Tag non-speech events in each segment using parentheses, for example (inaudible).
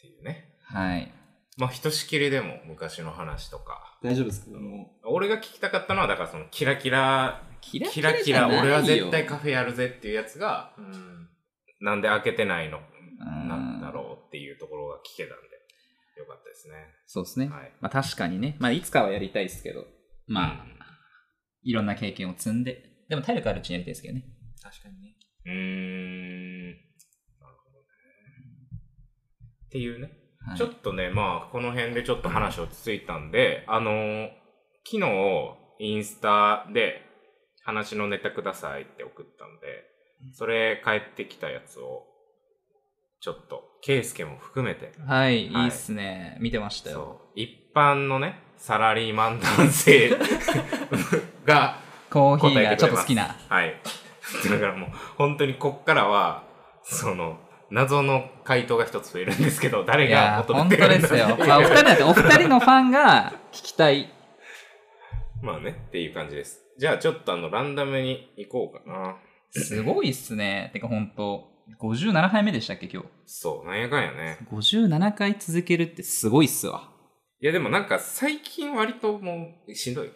ていうね。はい。まあ、ひとしきりでも昔の話とか。大丈夫ですけども。俺が聞きたかったのは、だからそのキラキラ、キキラキラ、俺は絶対カフフェやるぜっていうやつが、うん。なんで開けてないのェなんだろうっていうところが聞けたんで、よかったですね。そうですね。はい。まあ確かにね。まあいつかはやりたいですけど。まあ、うんいろんな経験を積んで。でも体力あるうちにやりたいですけどね。確かにね。うーん。っていうね。はいちょっとね、まあ、この辺でちょっと話落ち着いたんで、あのー昨日、インスタで、話のネタくださいって送ったんで、それ帰ってきたやつを、ちょっと、ケイスケも含めて、はい、はいいいっすね。見てましたよ。一般のね、サラリーマン男性 (laughs) が、コーヒーがちょっと好きな。はい。だからもう、本当にこっからは、その、謎の回答が一つ増えるんですけど、誰が求本めてるんですよ。まあ、お二人だって、お二人のファンが聞きたい。まあね、っていう感じです。じゃあちょっとあの、ランダムに行こうかな。すごいっすね。てか本当57回目でしたっけ、今日？そう、なんやかんやね。57回続けるってすごいっすわ。いやでもなんか最近割ともうしんどい。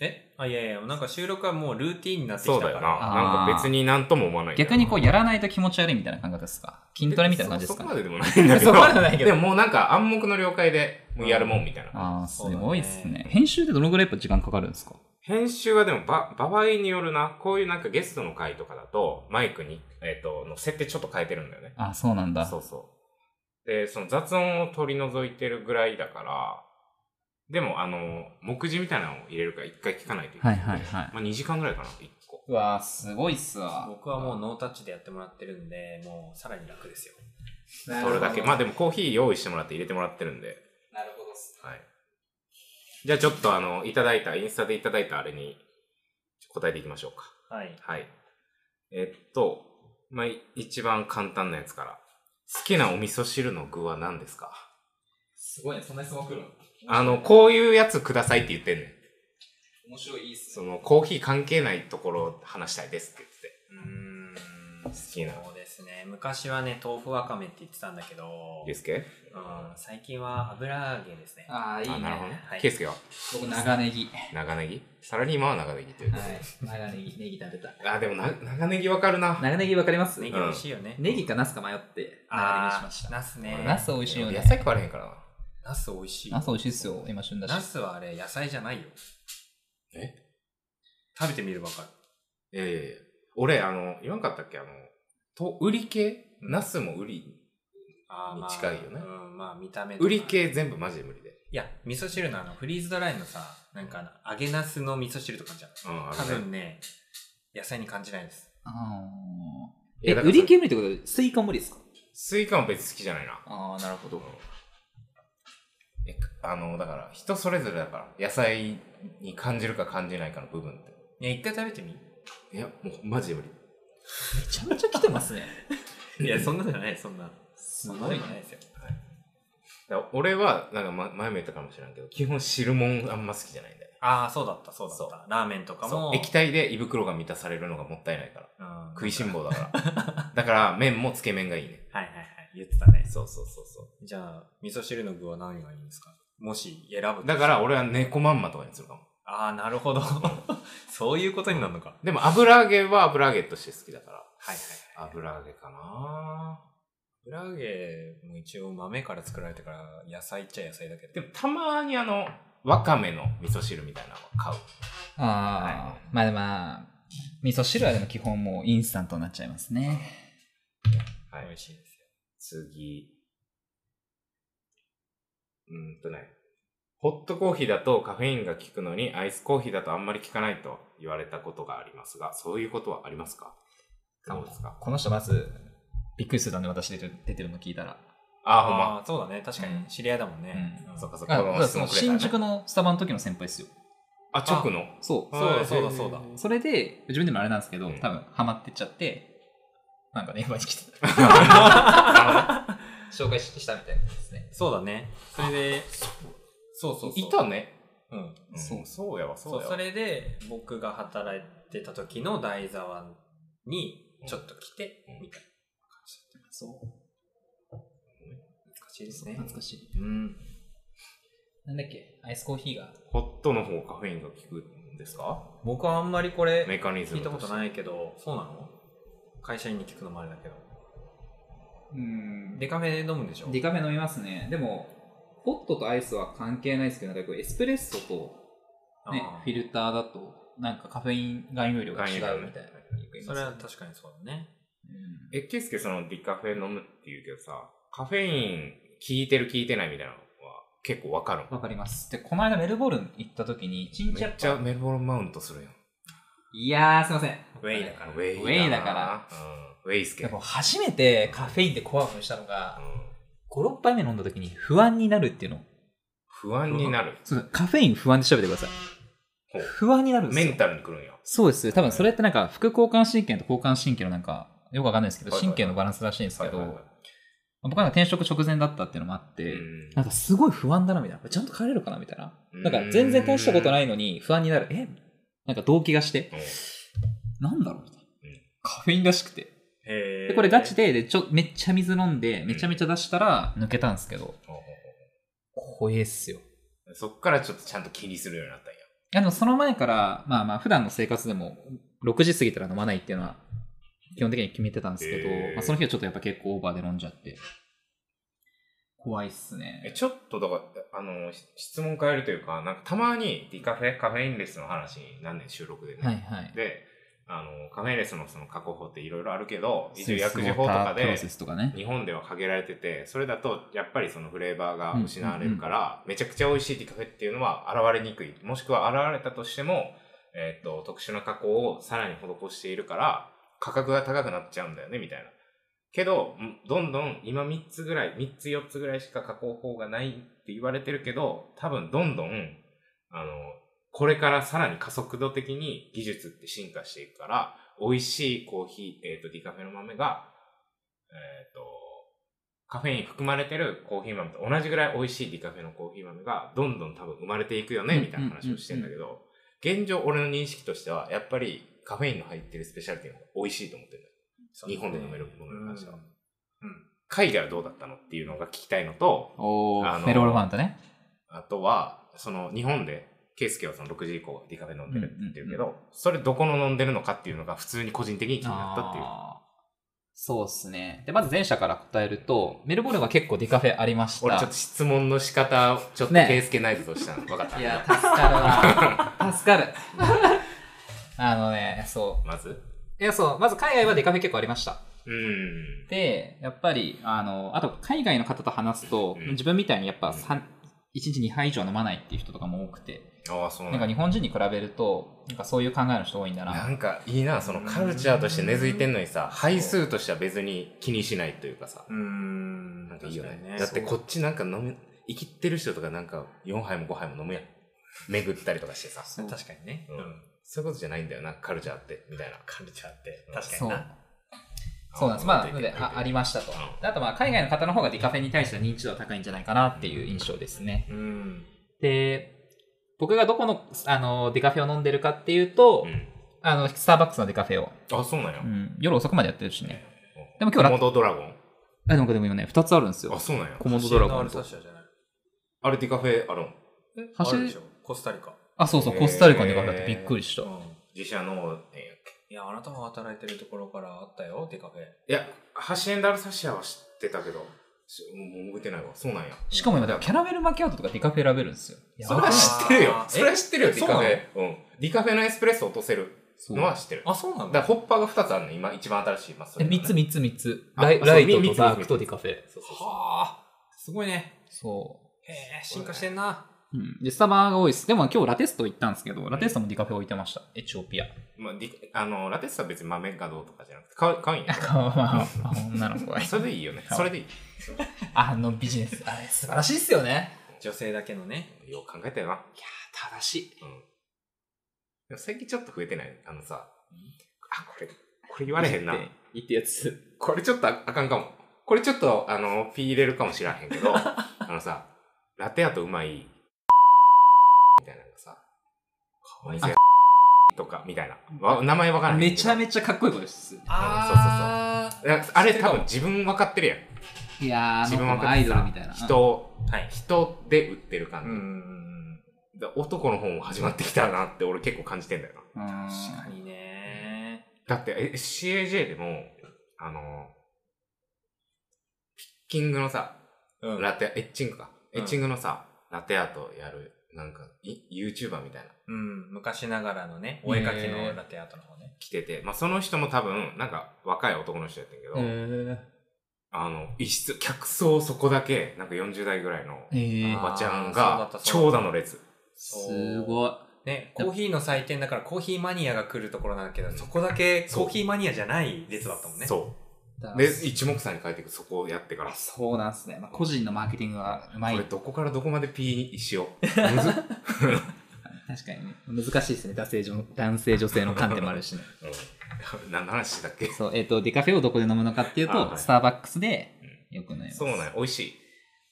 え？あ、いやいや、なんか収録はもうルーティンになってきそうだよな。たから。なんか別になんとも思わないんだよな。逆にこう、やらないと気持ち悪いみたいな感覚ですか？筋トレみたいな感じですか？そそこまででもないんだけど。(laughs) そこまではないけどでももうなんか暗黙の了解でもうやるもんみたいな。ああ、すそうだねごいっすね。編集ってどのぐらいやっぱ時間かかるんですか？編集はでもば、場合によるな。こういうなんかゲストの回とかだと、マイクに、えっ、と、の設定ちょっと変えてるんだよね。あそうなんだ。そうそう。で、その雑音を取り除いてるぐらいだから、でも、あの、目次みたいなのを入れるから一回聞かないといけない。はいはいはいまあ2時間ぐらいかな、1個。うわーすごいっすわ。僕はもうノータッチでやってもらってるんで、もうさらに楽ですよ。(laughs) それだけ。まあでもコーヒー用意してもらって入れてもらってるんで。なるほどっす。はい。じゃあちょっとあの、いただいた、インスタでいただいたあれに答えていきましょうか。はい。はい。えっと、まあ、い一番簡単なやつから。好きなお味噌汁の具は何ですか？すごいね、そんな質問来るの？あの、こういうやつくださいって言ってんねん。面白い、っすその、コーヒー関係ないところを話したいですってうーん。好きなそうですね。昔はね、豆腐わかめって言ってたんだけど、言って。ですけ？うん、最近は油揚げですね。ああ、いいあ、なるほどね。ね。はいケイスケは僕、長ネギ。長ネギ？サラリーマンは長ネギって言うはい。長ネギ、ネギ食べた。あ、でもな、長ネギわかるな。長ネギわかります？ネギ美味しいよね。ネギかナスか迷って長ネギにしました。ナスね。ナス美味しいよね野。菜食われへんからな。ナス美味しい？ナス美味しいっすよ。今旬だし。ナスはあれ野菜じゃないよ。え？食べてみればわかる。いやいやいや。俺、あの、言わんかったっけ？あの、と、売り系？ナスも売り。あーまあ近いよねうん、まあ見た目とか瓜系全部マジで無理で。いや、味噌汁のあの、フリーズドライのさ、なんかあの揚げナスの味噌汁とかじゃん。うん、あ多分ね、野菜に感じないです。あーえ、いやだから瓜系無理ってことで、スイカ無理ですか？スイカも別に好きじゃないな。ああ、なるほど。えあの、だから、人それぞれだから、野菜に感じるか感じないかの部分って。いや、一回食べてみ。いや、もうマジで無理。めちゃめちゃ来てますね。(laughs) いや、そんなじゃない、そんな。すそんなじゃないですよ。だから俺は、なんか、ま、前も言ったかもしれんけど、基本汁物あんま好きじゃないんだよ。ああ、そうだった、そうだそった。ラーメンとかも。そう液体で胃袋が満たされるのがもったいないから。うん食いしん坊だから。だから、麺もつけ麺がいいね。はいはいはい、言ってたね。そうそうそうそじゃあ、味噌汁の具は何がいいんですか？もし選ぶ。だから、俺は猫まんまとかにするかも。ああ、なるほど。(laughs) そういうことになるのか。でも、油揚げは油揚げとして好きだから。はいはいはい。油揚げかな油揚げも一応豆から作られてから野菜っちゃ野菜だけど。でも、たまにあの、わかめの味噌汁みたいなのを買う。ああ、まあでもまあ、味噌汁はでも基本もうインスタントになっちゃいますね。はい美味しいですよ。次。うーんとね。ホットコーヒーだとカフェインが効くのに、アイスコーヒーだとあんまり効かないと言われたことがありますが、そういうことはありますか？どうですかこの人まず、びっくりするんで私出てる出てるの聞いたら。あー、ほんま。ああ、そうだね。確かに知り合いだもんね。うんうんそっかそっか。その新宿のスタバの時の先輩ですよ。あ、直の？そう。そうだそうだそうだ。それで、自分でもあれなんですけど、うん多分ハマってっちゃって、なんかね、今に来てた。(laughs) 紹介したみたいですね。そうだね。それで、そうそうそう。いたね。うん。うんそうそうやわ、そそうう、やわ。それで僕が働いてた時の台沢にちょっと来て、うんみたいな感じだった。そう。難ししいですね。懐かしい。うん。なんだっけ？アイスコーヒーが。ホットの方カフェインが効くんですか？僕はあんまりこれメカニズム聞いたことい。ないけど、そうなの？会社員に聞くのもあれだけど。うんデカフェ飲むんでしょ？デカフェ飲みますね。でも、ホットとアイスは関係ないですけど、なんかこうエスプレッソと、ねフィルターだと、なんかカフェイン含有量が違うみたいな。それは確かにそうだね。うんえ、ケイスケそのディカフェ飲むって言うけどさ、カフェイン効いてる効いてないみたいなのは結構わかるの？わかります。で、この間メルボルン行った時に、一日めっやっぱ、ちゃメルボルンマウントするやん。いやー、すいません。ウェイだからウェイウェイだから。うん。ウェイスケ。でも初めてカフェインで怖くしたのがう、ん5、6杯目飲んだ時に不安になるっていうの。不安になる？そうカフェイン不安で調べてください。ほう不安になるんですよ。メンタルにくるんや。そうです。多分それってなんか副交感神経と交感神経のなんか、よくわかんないですけど、はいはいはい神経のバランスらしいんですけど、はいはいはい僕は転職直前だったっていうのもあって、うんなんかすごい不安だなみたいな。ちゃんと帰れるかなみたいな。うんなんか全然大したことないのに不安になる。え？なんか動機がして、なんだろうみたいなうん。カフェインらしくて。へで、これガチで、でちょ、めっちゃ水飲んで、めちゃめちゃ出したら抜けたんですけど、怖えっすよ。うそっからちょっとちゃんと気にするようになったんや。いやでもその前から、まあまあ普段の生活でも6時過ぎたら飲まないっていうのは基本的に決めてたんですけど、まあ、その日はちょっとやっぱ結構オーバーで飲んじゃって。怖いっすえ、ね。ちょっとだから、あの、し質問変えるというか、なんかたまにディカフェ、カフェインレスの話に何年収録でね。はいはい。で、あの、カフェインレスのその確保法っていろいろあるけど、一応薬事法とかで。日本では限られてて、それだとやっぱりそのフレーバーが失われるから、めちゃくちゃ美味しいディカフェっていうのは現れにくい。もしくは現れたとしても、えっ、と、特殊な加工をさらに施しているから、価格が高くなっちゃうんだよね、みたいな。けど、んどんどん今3つぐらい、3つ4つぐらいしか加工法がないって言われてるけど、多分どんどん、あの、これからさらに加速度的に技術って進化していくから、美味しいコーヒー、えっ、と、ディカフェの豆が、えっ、と、カフェイン含まれてるコーヒー豆と同じぐらい美味しいディカフェのコーヒー豆がどんどん多分生まれていくよね、うんみたいな話をしてんだけど、現状俺の認識としては、やっぱりカフェインの入ってるスペシャルティの方が美味しいと思ってる。日本で飲めるものに関しては。うん海外はどうだったのっていうのが聞きたいのと、おあのー、メロールファントね。あとは、その日本で、ケイスケはその6時以降ディカフェ飲んでるって言ってるけど、うんそれどこの飲んでるのかっていうのが普通に個人的に気になったっていう。そうっすね。で、まず前者から答えると、メルボルンは結構ディカフェありました。俺ちょっと質問の仕方をちょっとねケイスケナイズとしたの。分かった。いや、助かるな。(laughs) 助かる。(laughs) あのね、そまず？う。いや、そう。まず海外はデカフェ結構ありました。うん。で、やっぱり、あの、あと海外の方と話すと、うん自分みたいにやっぱうん3、1日2杯以上飲まないっていう人とかも多くて、ああ、そうななんんだか日本人に比べると、なんかそういう考えの人多いんだな。なんかいいな、そのカルチャーとして根付いてんのにさ、配数としては別に気にしないというかさ、うーん。なんかいいよね確かにだってこっちなんか飲め、生きってる人とかなんか4杯も5杯も飲むやん。巡ったりとかしてさ。確かにね。ううんん。そういうことじゃないんだよな、カルチャーって、みたいな。カルチャーって。確かそうにな。。そうなんです。まあ、なのであありましたと。うんであと、まあ、海外の方の方がディカフェに対しては認知度は高いんじゃないかなっていう印象ですね。うん。で、僕がどこの、あの、ディカフェを飲んでるかっていうと、うん。あの、スターバックスのデカフェを、あ、そうなんやう。ん、夜遅くまでやってるしね。でも今日コラモドドラゴンあ、なんかでも今ね、2つあるんですあ、よ。そうなんや。コモドドラゴンあれディカフェあるん？え？あるでしょコスタリカ。あ、そうそう、コスタリカのデカフェだってびっくりした。うん。自社の、えいや、あなたも働いてるところからあったよ、デカフェ。ーいや、ハシエンダルサシアは知ってたけど、しもう覚えてないわ。そうなんや。しかも今、だからキャラメルマキアートとかディカフェ選べるんですよ。それは知ってるよそれは知ってるよ、え？ディカフェ。うん。ディカフェのエスプレッソ落とせるのは知ってる。あ、そうなんだ。だからホッパーが2つあるの、今一番新しい。まあ、そね3つ3つ3つ。あライライトとみ三つダークとディカフェ。そうそうそう。はあ、すごいね。そへえ、進化してんな。う。うん。で、スタバが多いです。でも今日ラテスト行ったんですけど、ラテストもディカフェ置いてました。エチオピア。まあ、ディあの、ラテッサは別に豆がどうとかじゃなくて、かわかわいいね。(laughs) まあ、女の子が。それでいいよね。それでいい。あのビジネス。あれ、素晴らしいっすよね。女性だけのね。よく考えたよな。正しい。うん。でも最近ちょっと増えてないあのさ、あ、これ、これ言われへんな。言ってやつ。これちょっとああかんかも。これちょっと、あの、ピー入れるかもしらへんけど、(laughs) あのさ、ラテアとうまい、みたいなのがさ、お店とか、みたいな。わ名前わからない。めちゃめめちゃかっこいいことです。ああれ多分自分分かってるやん。いやー、あ自分はの子もアイドルみたいな。人、はい。人で売ってる感じ。うんうんうん。で男の方も始まってきたなって俺結構感じてんだよな。確かにね。だって、え CAJ でも、あの、ピッキングのさ、うん。ラテ、エッチングか。うんエッチングのさ、ラテアートやる、なんか、い？YouTuber みたいな、うん。昔ながらのね、お絵描きのラテアートの方ね。来てて、まあその人も多分、なんか若い男の人やったんやけど、えあの、一室、客層そこだけ、なんか40代ぐらいのおばちゃんが長蛇の列。すごい。ね、コーヒーの祭典だからコーヒーマニアが来るところなんだけど、そこだけコーヒーマニアじゃない列だったもんね。そう。だで、一目散に帰っていく、そこをやってから。そうなんですね。まあ、個人のマーケティングはうまい。これどこからどこまで P にしよう。むずっ確かにね。難しいですね。男性女男性女性の観点もあるしね。うん何の話だっけ？そう、えっ、と、デカフェをどこで飲むのかっていうと、あはいスターバックスでよく飲みます。そうなんや美味しい。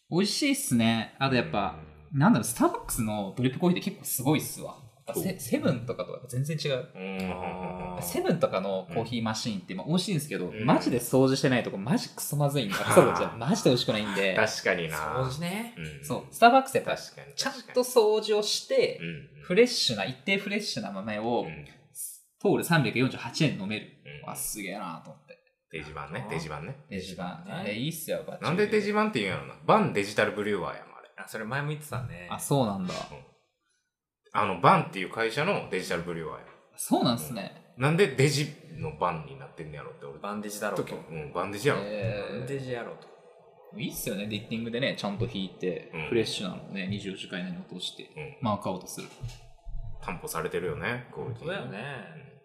美味しいっすね。あとやっぱ、なんだろう、スターバックスのドリップコーヒーって結構すごいっすわ。セセブンとかとは全然違う。セブンとかのコーヒーマシーンってまあ美味しいんですけど、うんマジで掃除してないとこマジクソまずいんで、そうじゃマジで美味しくないんで、確かにな。掃除ね。うんそう、スターバックスやっかに。ちゃんと掃除をして、うん、フレッシュな、一定フレッシュな豆を、うんトール348円飲める。うんわ、すげえなと思って。デジ版ねデジ版ね。デジバン。ねあれいいっすよ、バッチリなんでデジ版って言うんやろな。バンデジタルブリュワーやもん、あれ。あ、それ前も言ってたね。あ、そうなんだ。あの、バンっていう会社のデジタルブリュワーや。そうなんすね。なんでデジのバンになってんねやろって俺。バンデジだろうと。うん、バンデジやろ。バえンデジやろうと。ー、いいっすよね、ディッティングでね、ちゃんと引いて、うんフレッシュなのをね、24時間以内に落として、うん。マークアウトする。担保されてるよね、クオリティ。そうだよね。うん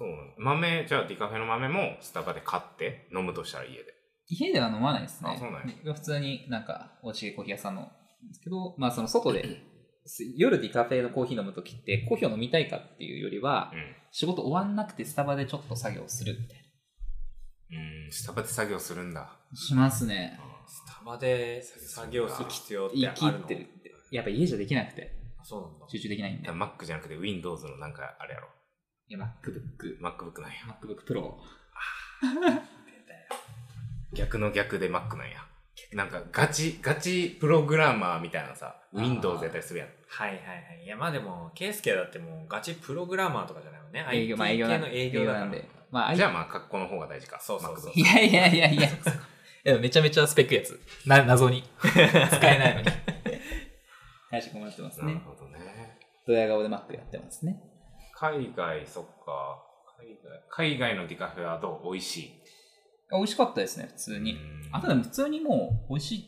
そうなの豆、じゃあディカフェの豆もスタバで買って飲むとしたら家で。家では飲まないですね。あそうなん普通になんか、おうちコーヒー屋さんの、ですけど、まあその外で、(laughs) 夜ディカフェのコーヒー飲むときって、コーヒーを飲みたいかっていうよりは、うん。仕事終わんなくてスタバでちょっと作業するみたいうん、スタバで作業するんだ。な。しますね。スタバで作業する必要って生きあるのってるって。やっぱ家じゃできなくて、あそうなんだ。集中できないんで。い Mac じゃなくて Windows のなんかあれやろ。や、MacBook、MacBook なんや。MacBook Pro。逆の逆で Mac なんや。なんかガチ、ガチプログラマーみたいなさ、Windows やったりするやん。はいはいはい。いやまあでも、ケイスケだってもうガチプログラマーとかじゃないもんね。営業、まあ営業系の営業だから。なんで。まあ、あ、じゃあまあ格好の方が大事か。そうそうそういやいやいやいや。でもめちゃめちゃスペックやつ。な、謎に。(laughs) 使えないのに。大して困ってますね。なるほどね。ドヤ顔で Mac やってますね。海外、そっか。海外、海外のディカフェはどう？美味しい。美味しかったですね、普通に。うんあとでも普通にもう美味しい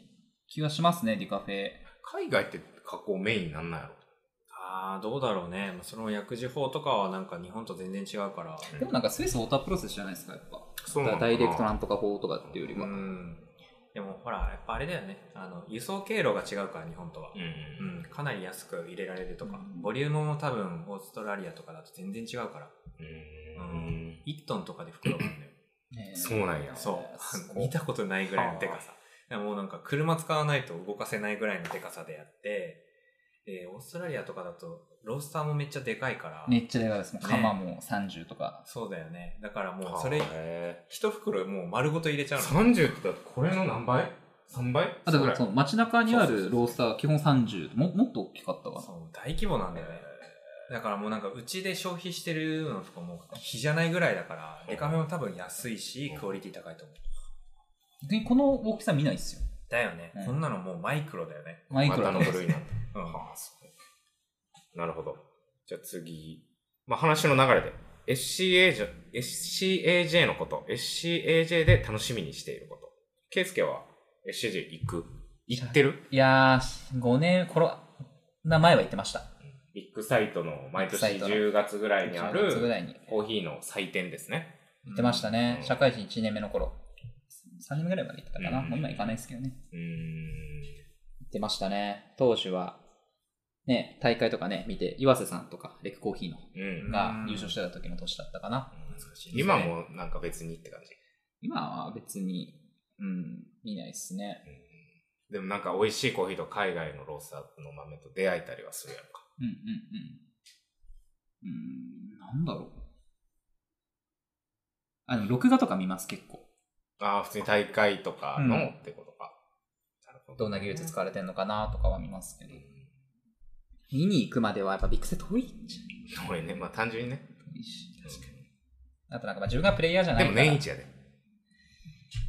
気がしますね、ディカフェ。海外って加工メインなんなんやろああ、どうだろうね。まあその薬事法とかはなんか日本と全然違うから。でもなんかスイスウォータープロセスじゃないですか、やっぱ。そうなのかなダイレクトなんとか法とかっていうよりうは。ん。でもほら、やっぱあれだよね。あの、輸送経路が違うから、日本とは。うんうん、かなり安く入れられるとか、うんボリュームも多分オーストラリアとかだと全然違うから、うん。1トンとかで袋なんだよ。ねそうなんや。そう。見たことないぐらいのでかさ。もうなんか車使わないと動かせないぐらいのでかさでやって、で、オーストラリアとかだと、ロースターもめっちゃでかいから、めっちゃでかいです。ね釜も30とか。そうだよね。だからもうそれ、へ一袋もう丸ごと入れちゃうーの。30ってだってこれの何倍 ?3 倍？あ、だからそその街中にあるロースターは基本30。ももっと大きかったかな。そう、大規模なんだよね。だからもうなんかうちで消費してるのとかも比じゃないぐらいだから、デカフェも多分安いし、クオリティ高いと思う。逆にこの大きさ見ないっすよ。だよね、うんこんなのもうマイクロだよね。マイクロまたの部類なんだ。うん。はあ、そう。なるほど。じゃあ次。まあ話の流れで。SCAJ, SCAJ のこと。SCAJ で楽しみにしていること。ケイスケは SCAJ 行く？行ってる？いやー、5年、コロナ前は言ってました。ビッグサイトの毎年ビッグサイトの10月ぐらいにあ10月ぐるコーヒーの祭典ですね。言ってましたね。うん社会人1年目の頃。3年目ぐらいまで行ってたかな。うんもう今行かないですけどね。うーん。行ってましたね。当時は、ね、大会とかね、見て、岩瀬さんとか、レクコーヒーのうん。が優勝してた時の年だったかな。今もなんか別にって感じ？今は別に、うん、見ないですね。でもなんか美味しいコーヒーと海外のロースターの豆と出会えたりはするやんか。うんうんうん。うん、なんだろう。あの、録画とか見ます、結構。ああ、普通に大会とかの、うんってことか。なるほどんな技術使われてるのかなとかは見ますけどう。見に行くまではやっぱビッグセ遠いじんこれね、まあ単純にね。ゃん。遠いし。あとなんかまあ自分がプレイヤーじゃないでもから。年一やで。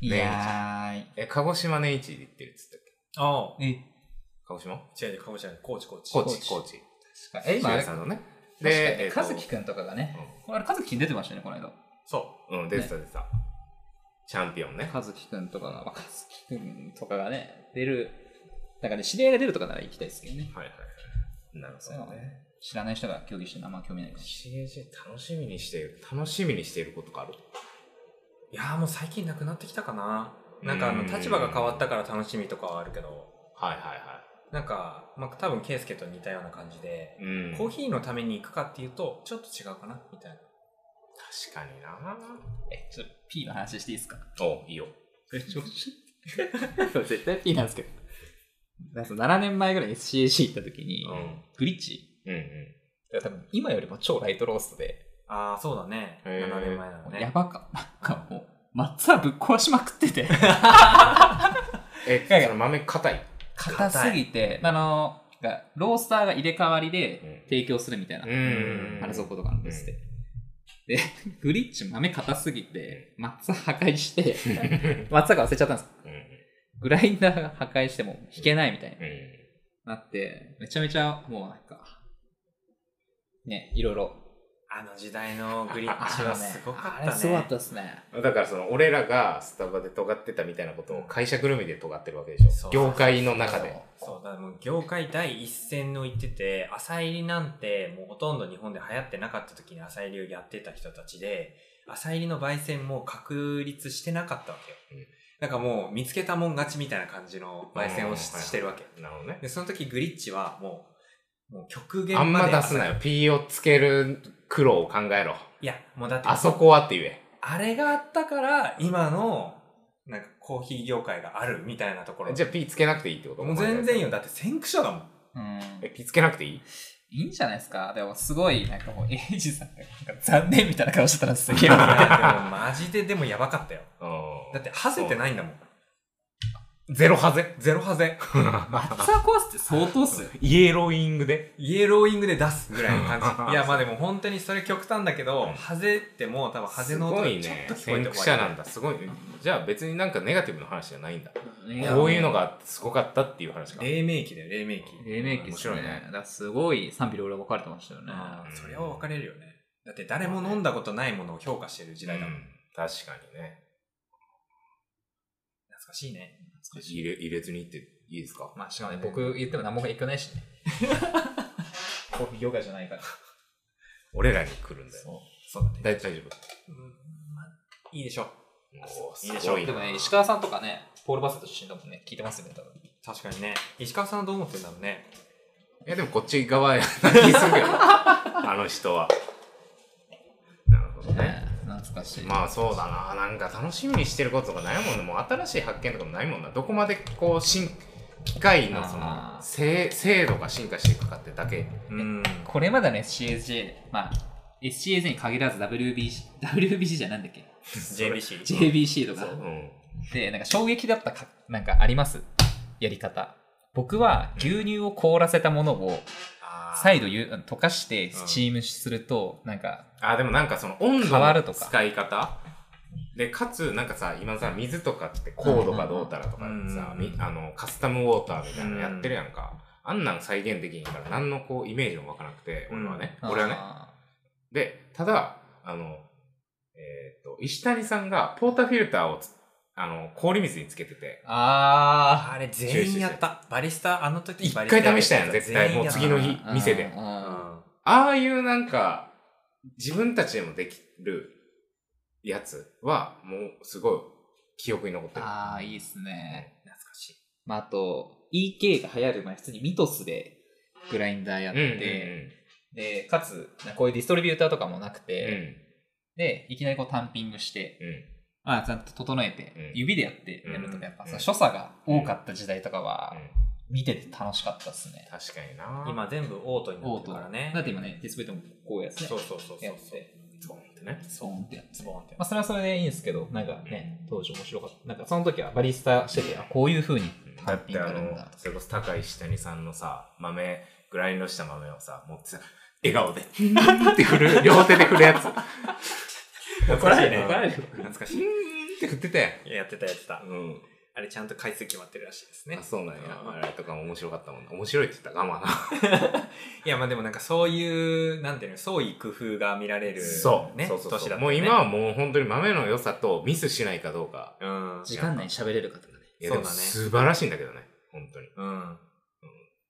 いやーえ、鹿児島年一で行ってるっつったっけ？ああ。え、鹿児島？違う違う、かもしれない。コーチ、コーチ。高知、高知高知。確かえ、今あれ、シさんのね。で、和樹くんとかがね、あれ、和樹くん出てましたよね、この間。そうん、出てた出てた。チャンピオンね。和樹くんとかが、まあ、和樹くんとかがね、出る、だからね、知り合いが出るとかなら行きたいですけどね。はいはいはい。なるほどね。知らない人が競技してるのはあんま興味ないし。CAG 楽しみにしている、楽しみにしていることがある。う。いやーもう最近なくなってきたかな。なんかあの、うん立場が変わったから楽しみとかはあるけど、はいはいはなんか、まあ多分、ケイスケと似たような感じで、い。うん。コーヒーのために行くかっていうと、ちょっと違うかなみたいな。確かになえ、ちょっと P の話していいですか？おいいよ。(laughs) 絶対 P なんですけど。なんか7年前ぐらいに CAC 行った時に、うんグリッチ？うんうん。多分今よりも超ライトローストで、ああ、そうだね。へー7年前なのね。やばか。なんかもう、松はぶっ壊しまくってて、(laughs) え、その豆硬い？硬すぎて、あの、がロースターが入れ替わりうん。で提供するみたいな、ん。あれそことかなんですって。で、(laughs) グリッチ豆硬すぎて、松破壊して、(laughs) 松が忘れちゃったんです。うん。グラインダーが破壊しても弾けないみたいにうん。なって、めちゃめちゃもうなんか、ね、いろいろ。あの時代のグリッチはすごかったね。あれすごかったですね。だからその俺らがスタバで尖ってたみたいなことを会社ぐるみで尖ってるわけでしょそう業界の中でそう、だからもう業界第一線の言ってて、朝入りなんてもうほとんど日本で流行ってなかった時に朝入りをやってた人たちで、朝入りの焙煎も確立してなかったわけよ。うんなんかもう見つけたもん勝ちみたいな感じの焙煎をし,、てるわけ。なるほどねで、その時グリッチはもう、もう極限あんままで出すなよ P をつける苦労を考えろいや、もうだって、あそこはって言えあれがあったから、今の、なんかコーヒー業界があるみたいなところ。じゃあ P つけなくていいってこと？もう全然いいよ。だって先駆者だもん。うん。え P つけなくていい？いいんじゃないですか？でもすごい、なんかもう、エイジさんがなんか残念みたいな顔してたらすげえいやわ。でもマジででもやばかったよ。(laughs) うんだって、ハゼってないんだもん。ゼロハゼゼロハゼ。松は (laughs) 壊すって相当っすよ。(laughs) イエローイングでイエローイングで出すぐらいの感じ。(laughs) いや、まあでも本当にそれ極端だけど、うんハゼってもう多分ハゼの音すがちょっごいねと聞こえて先駆者なんだすごいじゃあ別になんかネガティブな話じゃないんだこういうのがあってすごかったっていう話か黎明期だよ、黎明期。黎明期っすね。面白いねだからすごい賛否両論分かれてましたよね。それは分かれるよね。だって誰も飲んだことないものを評価してる時代だもん。うん確かにね懐かしいね。入れ入れずにいっていいですか？まあしかもね、僕言っても何も影響ないしね。(laughs) コーヒー業界じゃないから。俺らに来るんだよそうだね。大大丈うんまあいいでしょう。夫おーいいでしょうでもね、石川さんとかね、ポール・バスト出身だもんね、聞いてますよね、多分。確かにね。石川さんはどう思ってんだろうね。いやでもこっち側やな気するけど (laughs) あの人はなるほどね懐かしい。まあそうだななんか楽しみにしてることとかないもんねもう新しい発見とかもないもんなどこまでこう進機械のその精精度が進化していくかってだけうん。これまでの SCSJ、まあ、SCSJ に限らず WBC、WBC じゃなんだっけ？(laughs) JBC。?JBC とかそう、うんで、なんか衝撃だったか、なんかあります？やり方。僕は牛乳を凍らせたものを再度ゆ溶かしてスチームすると、なんか、あでもなんかその温度の変わるとか。使い方？でかつなんかさ今さ水とかって高度がどうたらとかさ、うんみあのカスタムウォーターみたいなのやってるやんか、あんなん再現できんから何のこうイメージもわからなくて俺はね、俺はね。あでただあのえっ、と石谷さんがポーターフィルターをつあの氷水につけてて。ー。ああれ全員やった。バリスタ、あの時一回試したやん絶対。もう次の日ー。店で。ああいうなん。か自分たちでもできるやつはもうすごい記憶に残ってるああ、いいっすね。懐かしい。まあ、あと、EK が流行る前、普通にミトスでグラインダーやって、で、かつ、こういうディストリビューターとかもなくうん。て、で、いきなりこうタンピングして、うんうんまあ、ちゃんと整えて、うん指でやってやるとか、やっぱさ、うん所作が多かった時代とかは、うん見てて楽しかったっすね。確かにな今全部オートになオートってるからね。だって今ね、ディスプレイでもこうやってねそうそうそうそうやって。ズボンってね。そうってやって。ズボンってまあ、それはそれでいいんですけど、なんかね、当時面白かった。なんかその時はバリスタしてて、あこういう風にだってあのそれこそ高石谷さんのさ、豆、グラインドした豆をさ、持ってさ、笑顔で、(laughs) って振る、両手で振るやつ。怒られるねうん怒られる懐かしい。って振ってたやん。いややってたやってた。うん。あれちゃんと回数決まってるらしいですねあ、。そうなんや。うんあれとかも面白かったもんな。面白いって言ったら我慢な。(laughs) いやまあでもなんかそういう、なんていうの、創意工夫が見られる、そう。ね、そうそうそう年だった、ね。もう今はもう本当に豆の良さとミスしないかどうか。うん。時間内に喋れる方がね。いやでもそうだね素晴らしいんだけどね。本当に。うん。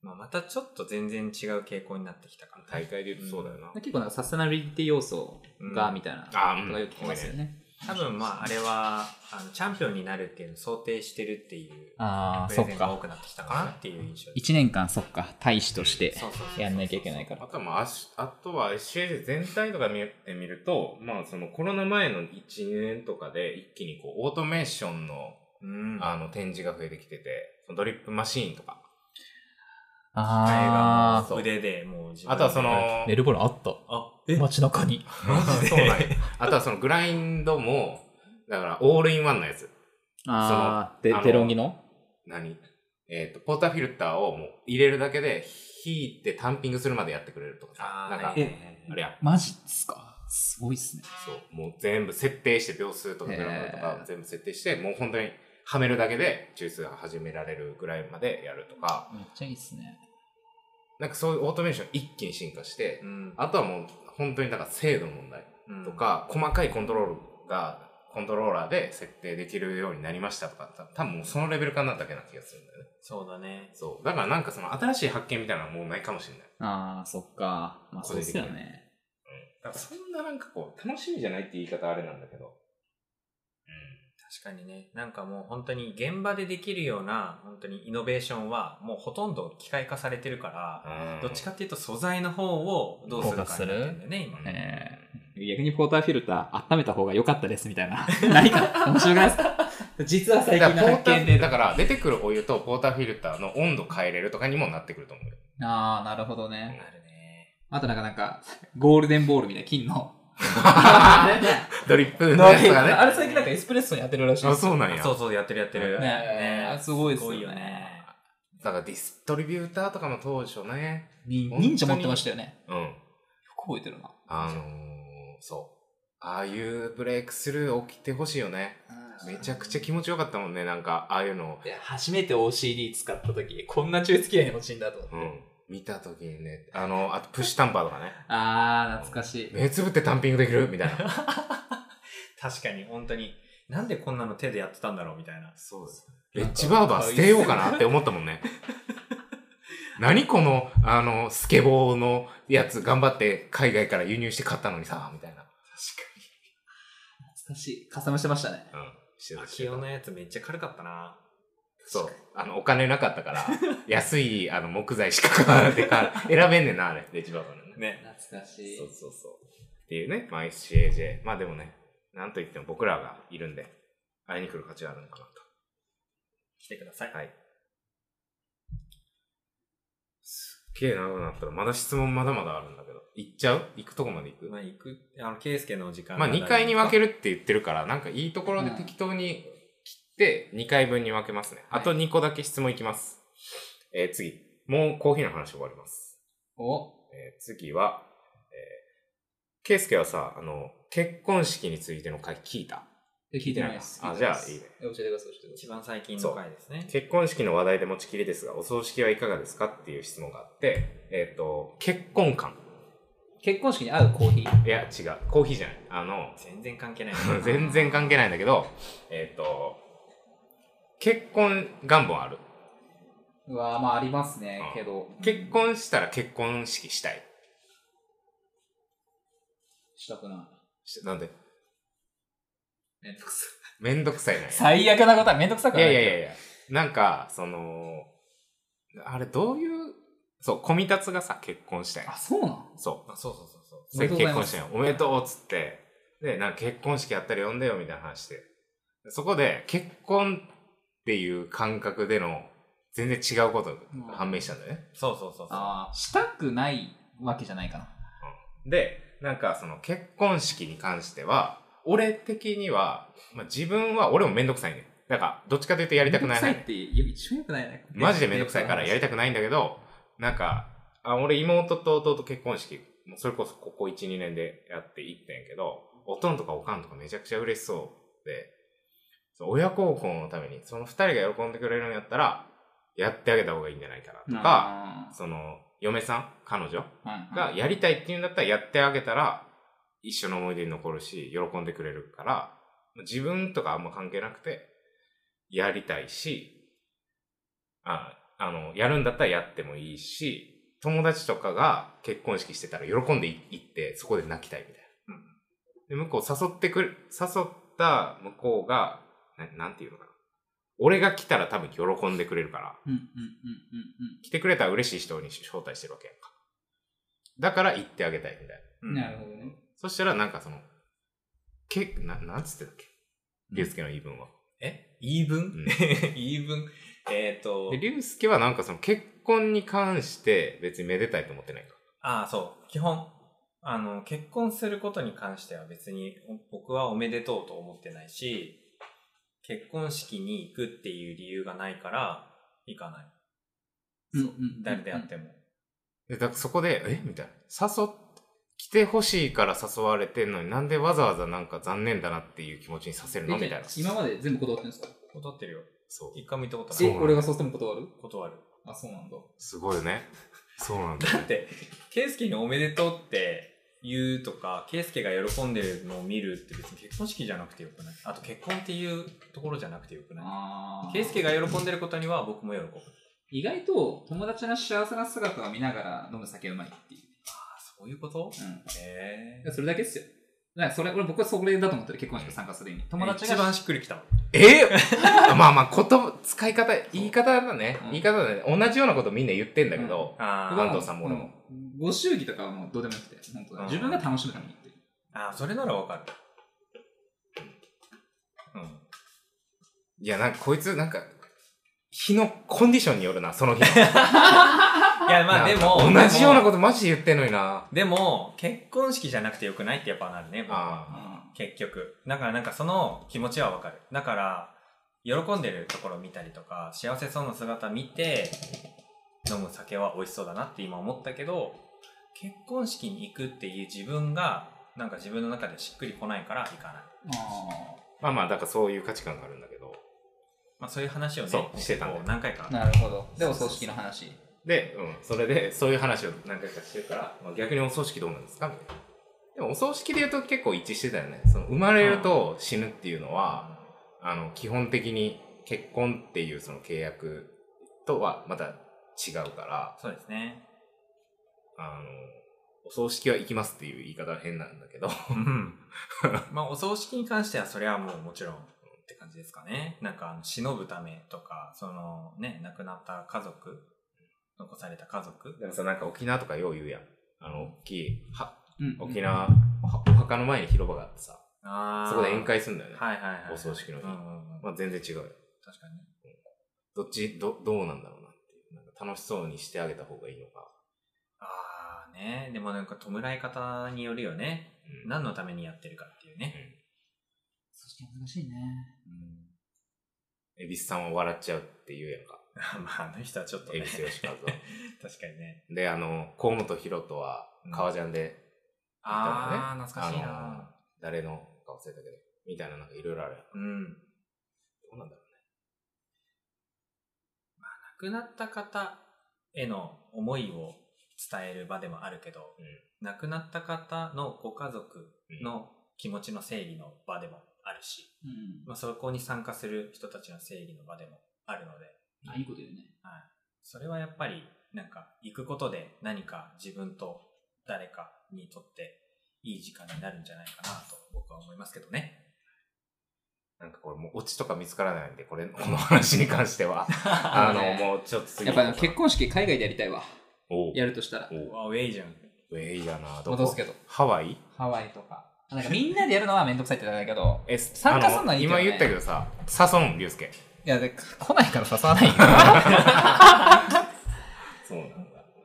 まあまたちょっと全然違う傾向になってきたから、大会で言うとそうだよな。結構なんかサステナビリティ要素が、うんみたいな、ことがよく聞きますよね。多分まああれは、あの、チャンピオンになるっていうのを想定してるっていう、ああ、プそンが多くなってきたかなっていう印象です。1年間、そっか、大使としてやんなきゃいけないからあ。とはまあ、あしあとは SCAJ 全体とか見てみると、まあそのコロナ前の1年とかで一気にこうオートメーションのうん。あの展示が増えてきてて、ドリップマシーンとか。あそう腕でもう自分であとはそ、の、ネルボールあった。あ、え？街中に。マジでそうなんや (laughs) あとはそのグラインドも、だからオールインワンのやつ。ああ、でデロンギの？何？えっ、と、ポーターフィルターをもう入れるだけで、引いてタンピングするまでやってくれるとかさ。なんか、はいはいはいあれやん。マジっすか？すごいっすね。そう。もう全部設定して、秒数とかグラムとか全部設定して、もう本当にはめるだけで抽出が始められるぐらいまでやるとか、めっちゃいいっすね。なんかそういうオートメーション一気に進化して、うん。あとはもう本当にだから精度の問題うんと、か、細かいコントロールが、コントローラーで設定できるようになりましたとか、た多分もうそのレベル感なだけな気がするんだよね。そうだね。そう。だからなんかその新しい発見みたいなのはもうないかもしれない。ああ、そっか。まあそうっすよね。だからそんななんかこう、楽しみじゃないって言い方あれなんだけど。確かにね。なんかもう本当に現場でできるような、本当にイノベーションはもうほとんど機械化されてるから、うん。どっちかっていうと素材の方をどうするかってるんだよね、今うんね。え逆にポーターフィルター温めた方が良かったですみたいな。(laughs) 何か面白くないですか？実は最近のだからポーター発見で。だから出てくるお湯とポーターフィルターの温度変えれるとかにもなってくると思うよ。ああ、なるほどね。なるね。あとなんかなんか、ゴールデンボールみたいな金の。(laughs) ドリップのやつがね。あれ最近なんかエスプレッソに当てるらしいであ、すそうなんや。そうそう、やってるやってる。ねえすごいっすよねすごいよね。だからディストリビューターとかも当初ね。忍者持ってましたよね。うん。よく覚えてるな。あのー、そう。ああいうブレイクスルー起きてほしいよね。めちゃくちゃ気持ちよかったもんね。なんか、ああいうの初めて OCD 使った時、こんな抽出綺麗に落ちんだと思って。うん。見たときにね、あの、あとプッシュタンパーとかね。あー、懐かしい。目つぶってタンピングできる？みたいな。(laughs) 確かに、本当に。なんでこんなの手でやってたんだろう？みたいな。そうです。レッジバーバー捨てようかなって思ったもんね。(laughs) 何この、あの、スケボーのやつ頑張って海外から輸入して買ったのにさ、みたいな。懐かしい。カスタムしてましたね。うん。してた秋代のやつめっちゃ軽かったな。そう。あの、お金なかったから、(laughs) 安い、あの、木材しか買わないで買う選べんねんな、あれ。レッジバのね。ね。懐かしいそうそうそう。っていうね、まあ SCAJ。まあでもね、なんといっても僕らがいるんで、会いに来る価値があるのかなと。来てください。はい。すっげえ長くなったら、まだ質問まだまだあるんだけど。行っちゃう？行くとこまで行く？まあ、行く、あの、ケイスケの時間まあ2回に分ける。るって言ってるから、なんかいいところで適当に切って2回分に分けますね。あと2個だけ質問いきます。えー次。もうコーヒーの話終わります。おえー次は、えー、ケイスケはさ、あの、結婚式についての回聞いた？え聞いてないです。あ、じゃあいいね。え教えてください、教えてくださ一番最近の回ですね。結婚式の話題で持ちきりですが、お葬式はいかがですかっていう質問があって、えっ、と、結婚観。い。結婚式に合うコーヒー？いや、違う。コーヒーじゃない。あの、全然関係ない。(laughs) 全然関係ないんだけど、えっ、と、結婚願望ある？うわまあありますねうん、けど。結婚したら結婚式したい。したくない。しなんで？めんどくさい。めんどくさいな。(laughs) 最悪なことはめんどくさくいないやいやいやいや。なんか、その、あれどういう、そう、コミタツがさ、結婚したい。あ、そうなんそう。あ、そうそうそうそう。おめでとうございます結婚したよ。おめでとうっつって。で、なんか結婚式やったら呼んでよみたいな話で。そこで、結婚っていう感覚での、全然違うことが判明したんだよね。そうそうそうそう。ああ、したくないわけじゃないかな。で、なんかその結婚式に関しては、俺的には、まあ、自分は、俺もめんどくさいね。だから、どっちかというとやりたくない派めんどくさいって、一番良くないね。マジでめんどくさいからやりたくくないんだけど、なんか、あ俺妹と弟結婚式、もうそれこそここ1、2年でやっていってんけど、おとんとかおかんとかめちゃくちゃ嬉しそうで、そう親孝行のために、その二人が喜んでくれるんやったら、やってあげた方がいいんじゃないかなとか、か、その、嫁さん、彼女はいがやりたいっていうんだったらやってあげたら、一緒の思い出に残るし、喜んでくれるから、自分とかあんま関係なくて、やりたいし、あ、あの、やるんだったらやってもいいし、友達とかが結婚式してたら喜んでい行って、そこで泣きたいみたいな。で、向こう誘ってくれ、誘った向こうが、ななんていうのかな。俺が来たら多分喜んでくれるから、来てくれたら嬉しい人に招待してるわけやんか。だから行ってあげたいみたいな。なるほどね。そしたらなんかその、け、な、なんつってたっけ？竜介の言い分は。え？言い分、ん (laughs) 言い分？えっ、とで、、竜介はなんかその結婚に関して別にめでたいと思ってないか。ああ、そう。基本、あの、結婚することに関しては別に僕はおめでとうと思ってないし、結婚式に行くっていう理由がないから、行かない。そううんうんうん誰であっても。で、だからそこで、え？みたいな。誘っ、来てほしいから誘われてんのになんでわざわざなんか残念だなっていう気持ちにさせるの？みたいな。今まで全部断ってるんですか？断ってるよ。そう。一回も行ったことない。俺がそうしても断る？断る。あ、そうなんだ。すごいよね。そうなんだ。(laughs) だって、ケイスケにおめでとうって言うとか、ケイスケが喜んでるのを見るって別に結婚式じゃなくてよくない？あと結婚っていうところじゃなくてよくない？あケイスケが喜んでることには僕も喜ぶ。意外と友達の幸せな姿を見ながら飲む酒うまいっていう。あそういうこと？うん。へいやそれだけっすよ。だからそれ、俺僕はそれだと思ってる結婚式参加する意味。友達が一番しっくりきたもん。え？(laughs) まあまあ、言葉、使い方、言い方だねうん。言い方だね。同じようなことみんな言ってんだけど、あ安藤さんも俺もうんご祝儀とかはもうどうでもよくて、本当うん自分が楽しむために言ってる。あー、それならわかる。うん。いや、なんかこいつ、なんか、日のコンディションによるな、その日の。(laughs) いや、まあでも、同じようなと。ことマジで言ってんのにな。でも、結婚式じゃなくてよくないってやっぱなるね、僕は。あ結局。だからなんかその気持ちはわかる。だから、喜んでるところを見たりとか、幸せそうな姿見て、飲む酒は美味しそうだなって今思ったけど、結婚式に行くっていう自分が、なんか自分の中でしっくりこないから行かない。あまあまあ、だからそういう価値観があるんだけど。まあそういう話をね、してたん何回かあ。。なるほど。で、お葬式の話。で、うん、それで、そういう話を何回かしてるから、まあ、逆にお葬式どうなんですか？みたいな。でも、お葬式で言うと結構一致してたよね。その、生まれると死ぬっていうのは、あの、基本的に結婚っていうその契約とはまた違うから、そうですね。あの、お葬式は行きますっていう言い方は変なんだけど、うん。まあお葬式に関してはそれはもうもちろんって感じですかね。なんか忍ぶためとか、そのね、亡くなった家族、残された家族？でもさ、なんか沖縄とかよう言うやん。あの、大きい、は、うん沖縄、お墓の前に広場があってさ、あーそこで宴会するんだよね。はいはいはい。お葬式の日うんうんうん。まあ全然違うよ。確かにね。どっち、ど、どうなんだろうなっていう。なんか楽しそうにしてあげた方がいいのか。ああね。でもなんか弔い方によるよね。うん何のためにやってるかっていうね。葬式難しいね。恵比寿さんは笑っちゃうっていうやんか。(laughs) まああの人はちょっとね。恵比寿吉和は。(laughs) 確かにね。で、あの、河本ロ人はうん、革ジャンで、ああ、ね懐かしいな。誰のか忘れたけど、みたいななんかいろいろあるやん。うん。どうなんだろ亡くなった方への思いを伝える場でもあるけど、亡くなった方のご家族の気持ちの整理の場でもあるし、うん。まあ、そこに参加する人たちの整理の場でもあるので、あ、いいこと言うね。はい、それはやっぱりなんか行くことで何か自分と誰かにとっていい時間になるんじゃないかなと僕は思いますけどね。う。なんかこれもうオチとか見つからないんで、これ、(laughs) この話に関しては。(laughs) あの、もうちょっと次やっぱり結婚式海外でやりたいわ。やるとしたら。おううわ、ウェイじゃん。ウェイやなどこ？戻すけど。ハワイ？ハワイとか。なんかみんなでやるのはめんどくさいって言ったんだけど、え、参加するのはいいけどねあ今言ったけどさ、誘うん、竜介。いや、で来ないから誘わないよ。(laughs) そうなんだ。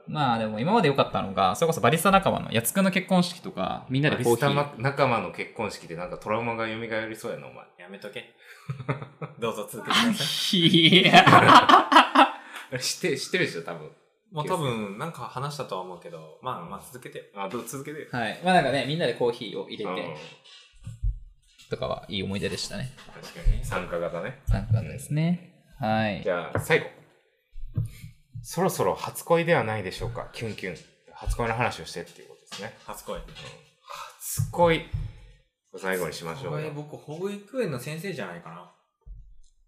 まあでも今まで良かったのが、それこそバリスタ仲間のやつくんの結婚式とか、みんなバでコーヒー。リスタま仲間の結婚式でなんかトラウマが蘇りそうやな、お前。やめとけ。(laughs) どうぞ続けてください。いや (laughs) 知って、知ってるでしょ、多分。もう多分、なんか話したとは思うけど、まあまあ続けてよ。あ、どう続けてよ。はい。まあなんかね、みんなでコーヒーを入うんれて、とかはいい思い出でしたね。確かにね。参加型ね。参加ですね。はい。じゃあ、最後。そろそろ初恋ではないでしょうか。キュンキュン。初恋の話をしてっていうことですね。初恋。初恋。最後にしましょうよ。これ僕、保育園の先生じゃないかな。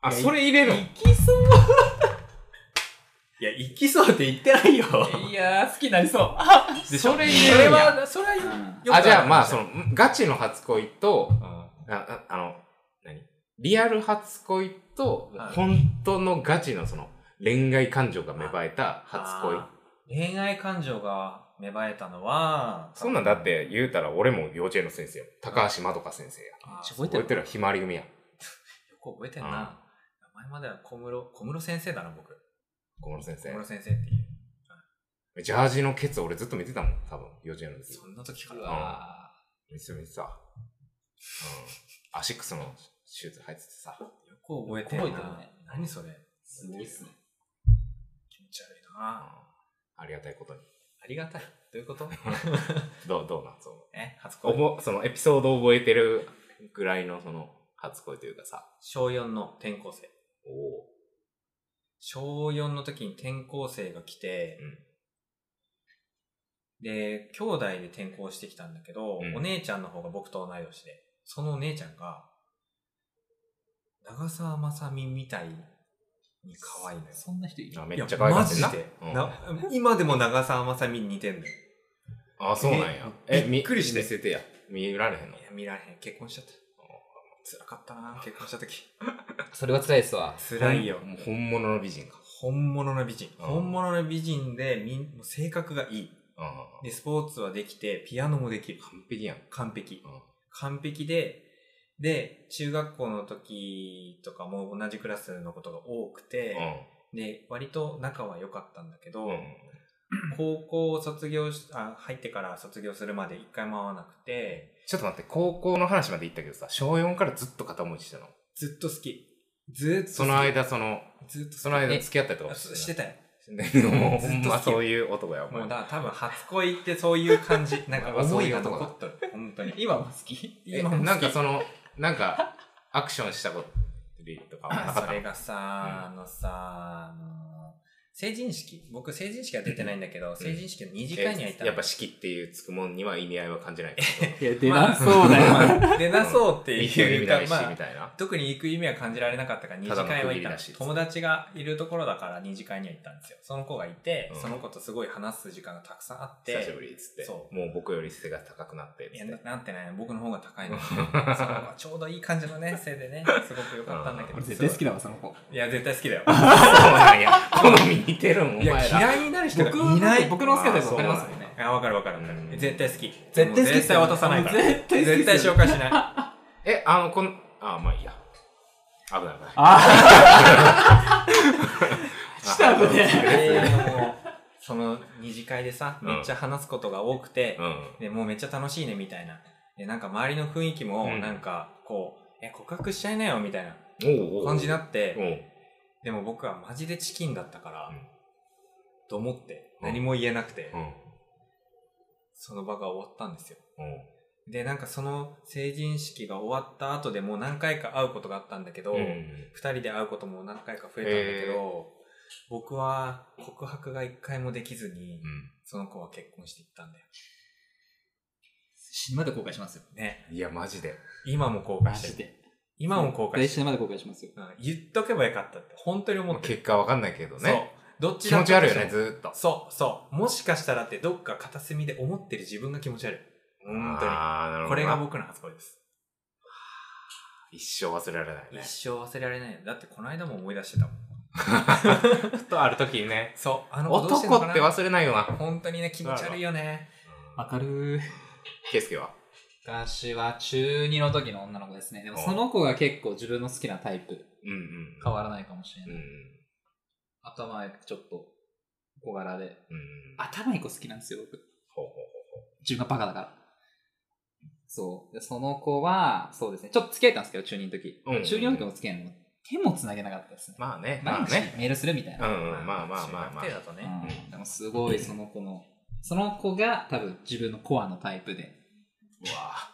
あ、それ入れるの？行きそう。(laughs) いや、行きそうって言ってないよ。いやー、好きになりそう。それ入れるそれは、それはようんあ、じゃあ、まあ、その、ガチの初恋と、うんあああの、何？リアル初恋と、はい本当のガチのその、恋愛感情が芽生えた初恋。恋愛感情が芽生えたのは、そんなんだって言うたら俺も幼稚園の先生よ。高橋まどか先生や。覚えてる？覚えてる？ひまわり組や。(laughs) よく覚えてんな。名前までは小室、小室先生だな、僕。小室先生小。室先生っていう。ジャージのケツ俺ずっと見てたもん。多分、幼稚園の時。そんな時かうら。わ見てた見てた。うん。アシックスのシューズ履いててさ。よく覚えてるな。覚えてるね何それーすごいっすね。気持ち悪いな。ありがたいことに。ありがたい。どういうこと？(laughs) どう、どうなん？そえ、初の、恋？おぼ、そのエピソードを覚えてるぐらいのその、初恋というかさ。小4の転校生。おお。小4の時に転校生が来て、で、兄弟で転校してきたんだけど、うんお姉ちゃんの方が僕と同い年で、そのお姉ちゃんが、長澤まさみみたいに可愛いのよ。そんな人いる？あ、めっちゃ可愛かったな。マジで、うんな今でも長澤まさみに似てんのよ。あ、そうなんや。えびっくりして見せてや。見られへんの？いや、見られへん。結婚しちゃった。辛かったな結婚した時。(laughs) それは辛いっすわ。辛いよ。もう本物の美人か。本物の美人。うん本物の美人で、みんもう性格がいい。うん。で、スポーツはできて、ピアノもできる。完璧やん。完璧。うん。完璧で、で、中学校の時とかも同じクラスのことが多くて、で、割と仲は良かったんだけど、うん。高校を卒業し、あ、入ってから卒業するまで一回も会わなくて、ちょっと待って、高校の話まで言ったけどさ、小4からずっと片思いしてたの？ずっと好き。ずっとその間、その、ずっと。その間え付き合ったりとかしてたよ。て (laughs) もうほんずっと好きまそういう男や、お前もうだ多分初恋ってそういう感じ。(laughs) なんか思いが残っとる。本当に。今も好き？え今も好き？なんかその、なんか、アクションしたこととかはなかったそれがさ、あのさ、あの、成人式、僕成人式は出てないんだけど、成人式の二次会には行ったのやっぱ式っていうつくもんには意味合いは感じない。(laughs) いや、出なそうだよ。まあ出なそうっていうか、味ないし、まあみ、たいな。特に行く意味は感じられなかったから二次会は行った友達がいるところだから二次会には行ったんですよ。その子がいて、うんその子とすごい話す時間がたくさんあって、久しぶりっつって。そうもう僕より背が高くなって。いや、つってななんてね、僕の方が高いの。(laughs) その子がちょうどいい感じのね、背でね、すごく良かったんだけど。俺絶対好きだわ、その子。いや、絶対好きだよ。(laughs) そうなんや。好み似てるん、おいや。嫌いになる人が僕いない。僕の好きなタ分かりますよね。あ、わかるわかるわかうんる。絶対好き。絶対好きっすよ絶対渡さないから。絶対好きっすよ絶対紹介しない。(laughs) え、あの、この、あ、まあいいや。危ない危ない。あしたのね。でもうその二次会でさ、うんめっちゃ話すことが多くて、うん。で、もうめっちゃ楽しいね、みたいな。で、なんか周りの雰囲気も、うんなんか、こう、え、告白しちゃいなよ、みたいなおうおう感じになって、おうでも僕はマジでチキンだったから、うんと思って、うん何も言えなくて、うん。その場が終わったんですよ。うん。で、なんかその成人式が終わった後でもう何回か会うことがあったんだけど、うん。二人で会うことも何回か増えたんだけど、僕は告白が一回もできずに、うん。その子は結婚していったんだよ。死ぬまで後悔しますよ。ね。いや、マジで。今も後悔してる。で。今も後悔してる。死ぬまで後悔しますよ。うん言っとけばよかったって、本当に思ってる。結果わかんないけどね。そう。どっち気持ち悪いよね、ずーっと。そう、そう。もしかしたらってどっか片隅で思ってる自分が気持ち悪い。本当に。あーなるほどなこれが僕の初恋です。一生忘れられないね一。生忘れられない。だってこの間も思い出してたもん。(laughs) ふとある時にね。そう。あの子どうしてんのかな男って忘れないよな。本当にね、気持ち悪いよね。わかるケイスケは？私は中2の時の女の子ですね。でもその子が結構自分の好きなタイプ。うんうん。変わらないかもしれない。うん。頭ちょっと小柄で。うん。頭いい子好きなんですよ、僕。ほうほうほう自分がバカだから。そう。で、その子は、そうですね。ちょっと付き合えたんですけど、中2の時。うん中2の時も付き合えるの。手も繋げなかったですね。まあね、まあね。メールするみたいな。うんうん、まあまあまあまあ中学生。だとね。うんでもすごいその子の、その子が多分自分のコアのタイプで、うわ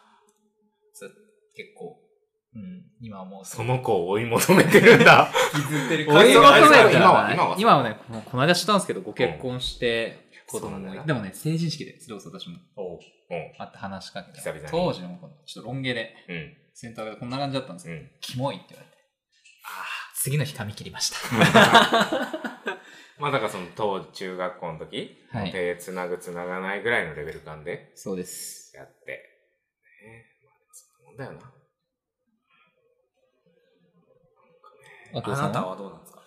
そう結構、うん、今思うと。その子を追い求めてるんだ。(laughs) 引きずってる追い求める今は今はね、このこの間知ったんですけど、ご結婚して、子供もでもね、成人式で、それこそ私もおううん。会って話しかけて、久々に当時のこのちょっとロン毛で、うん。センターがこんな感じだったんですよ。うん。キモいって言われて。次の日髪切りました。(laughs) (laughs) まあだからその当時中学校の時、はい手つなぐつながないぐらいのレベル感でそうです。やって。ねまあそんなもんだよな。あなたはどうなんですか？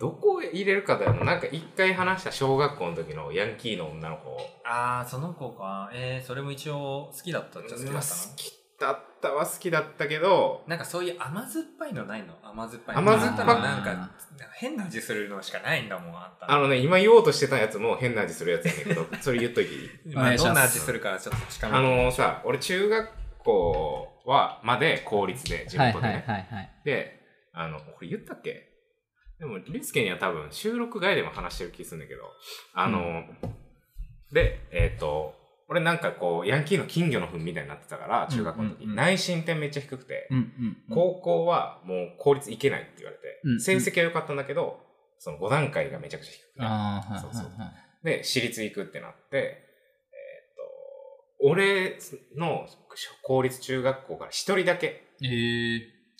どこを入れるかだよな。なんか一回話した小学校の時のヤンキーの女の子。ああ、その子か。えー、それも一応好きだったっちゃ好きだまあったの好きだったは好きだったけど、なんかそういう甘酸っぱいのないの？甘酸っぱい。甘酸っぱいなんか変な味するのしかないんだもんあんた。あのね、今言おうとしてたやつも変な味するやつやねんけど、(laughs) それ言っといていい？まあ、どんな味するかちょっと近めあてのさ、俺中学校は、まで公立で、地元でね。はいはい。で、あの、これ言ったっけ？でも、リスケには多分収録外でも話してる気するんだけど、あの、で、えっ、と、俺なんかこう、ヤンキーの金魚の糞みたいになってたから、中学校の時、うんうん。うん内申点めっちゃ低くて、うんうん。高校はもう公立行けないって言われて、うん成績は良かったんだけど、その5段階がめちゃくちゃ低くて、そうそうはいはい。で、私立行くってなって、えっ、と、俺の公立中学校から一人だけええ